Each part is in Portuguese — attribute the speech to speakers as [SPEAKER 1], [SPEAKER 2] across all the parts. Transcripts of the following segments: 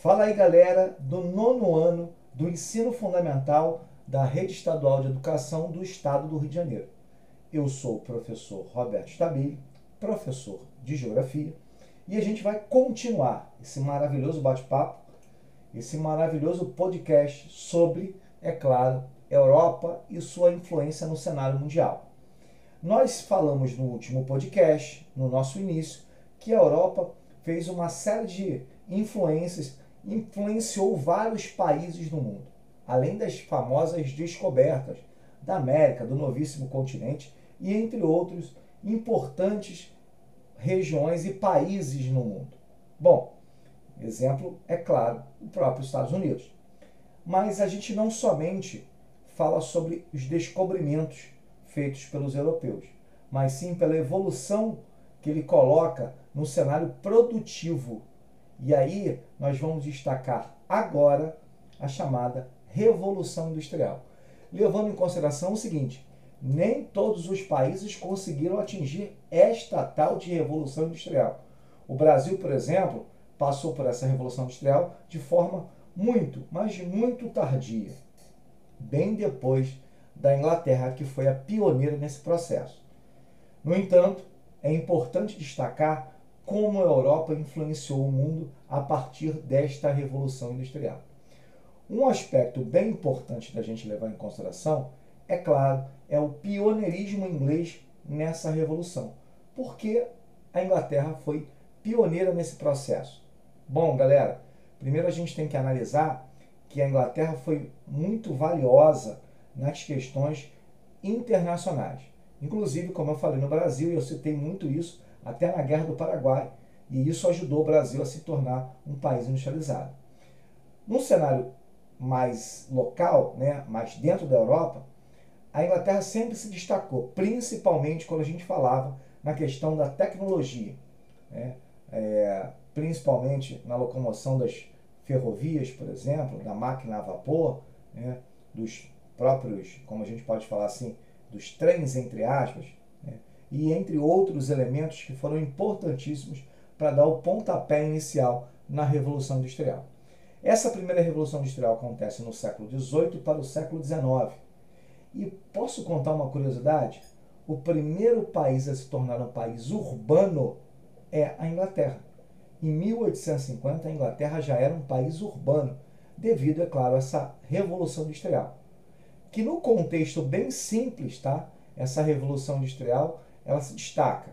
[SPEAKER 1] Fala aí, galera do nono ano do ensino fundamental da Rede Estadual de Educação do Estado do Rio de Janeiro. Eu sou o professor Roberto Stabile, professor de Geografia, e a gente vai continuar esse maravilhoso bate-papo, esse maravilhoso podcast sobre, é claro, Europa e sua influência no cenário mundial. Nós falamos no último podcast, no nosso início, que a Europa fez uma série de influências, influenciou vários países no mundo, além das famosas descobertas da América, do novíssimo continente e entre outros importantes regiões e países no mundo. Bom, exemplo é claro o próprio Estados Unidos. Mas a gente não somente fala sobre os descobrimentos feitos pelos europeus, mas sim pela evolução que ele coloca no cenário produtivo. E aí nós vamos destacar agora a chamada Revolução Industrial, levando em consideração o seguinte: nem todos os países conseguiram atingir esta tal de revolução industrial. O Brasil, por exemplo, passou por essa revolução industrial de forma muito, mas muito tardia, bem depois da Inglaterra, que foi a pioneira nesse processo. No entanto, é importante destacar como a Europa influenciou o mundo a partir desta revolução industrial. Um aspecto bem importante da gente levar em consideração, é claro, é o pioneirismo inglês nessa revolução, porque a Inglaterra foi pioneira nesse processo. Bom, galera, primeiro a gente tem que analisar que a Inglaterra foi muito valiosa nas questões internacionais. Inclusive, como eu falei no Brasil, e eu citei muito isso até na Guerra do Paraguai, e isso ajudou o Brasil a se tornar um país industrializado. Num cenário mais local, né, mais dentro da Europa, a Inglaterra sempre se destacou, principalmente quando a gente falava na questão da tecnologia, né, é, principalmente na locomoção das ferrovias, por exemplo, da máquina a vapor, né, dos próprios, como a gente pode falar assim, dos trens, entre aspas? E entre outros elementos que foram importantíssimos para dar o pontapé inicial na Revolução Industrial. Essa primeira Revolução Industrial acontece no século XVIII para o século XIX. E posso contar uma curiosidade? O primeiro país a se tornar um país urbano é a Inglaterra. Em 1850, a Inglaterra já era um país urbano, devido, é claro, a essa Revolução Industrial que no contexto bem simples, tá? Essa revolução industrial, ela se destaca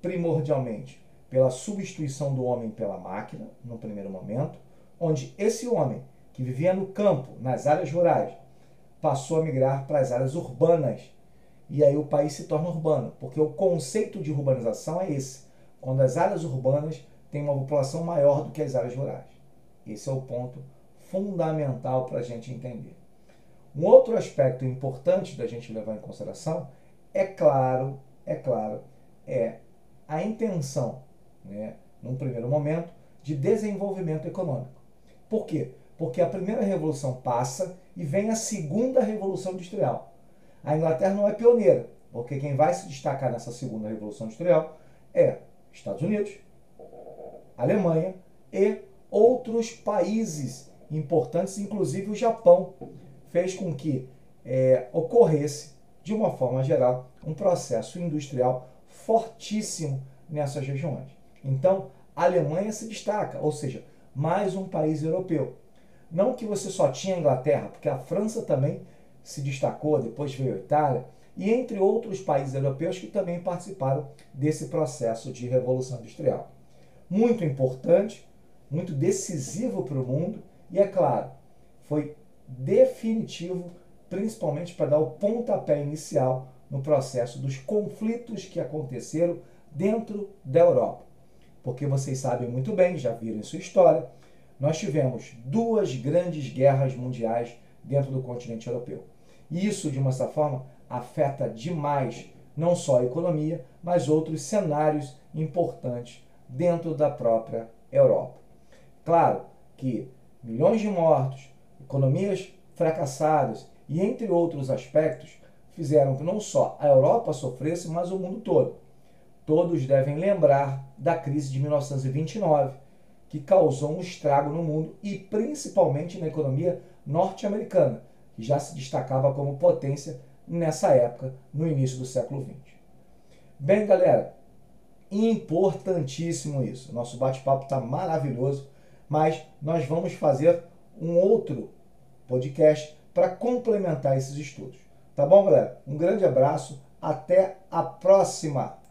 [SPEAKER 1] primordialmente pela substituição do homem pela máquina, no primeiro momento, onde esse homem que vivia no campo, nas áreas rurais, passou a migrar para as áreas urbanas. E aí o país se torna urbano, porque o conceito de urbanização é esse, quando as áreas urbanas têm uma população maior do que as áreas rurais. Esse é o ponto fundamental para a gente entender. Um outro aspecto importante da gente levar em consideração é claro, é claro, é a intenção, né, num primeiro momento, de desenvolvimento econômico. Por quê? Porque a primeira revolução passa e vem a segunda revolução industrial. A Inglaterra não é pioneira, porque quem vai se destacar nessa segunda revolução industrial é Estados Unidos, Alemanha e outros países importantes, inclusive o Japão, fez com que é, ocorresse, de uma forma geral, um processo industrial fortíssimo nessas regiões. Então, a Alemanha se destaca, ou seja, mais um país europeu. Não que você só tinha a Inglaterra, porque a França também se destacou, depois veio a Itália, e entre outros países europeus que também participaram desse processo de revolução industrial. Muito importante, muito decisivo para o mundo, e é claro, foi definitivo, principalmente para dar o pontapé inicial no processo dos conflitos que aconteceram dentro da Europa. Porque vocês sabem muito bem, já viram em sua história, nós tivemos duas grandes guerras mundiais dentro do continente europeu. E isso, de uma certa forma, afeta demais não só a economia, mas outros cenários importantes dentro da própria Europa. Claro que milhões de mortos, economias fracassadas e entre outros aspectos fizeram que não só a Europa sofresse, mas o mundo todo. Todos devem lembrar da crise de 1929, que causou um estrago no mundo e principalmente na economia norte-americana, que já se destacava como potência nessa época, no início do século XX. Bem, galera, importantíssimo isso. Nosso bate-papo está maravilhoso, mas nós vamos fazer um outro podcast para complementar esses estudos. Tá bom, galera? Um grande abraço, até a próxima!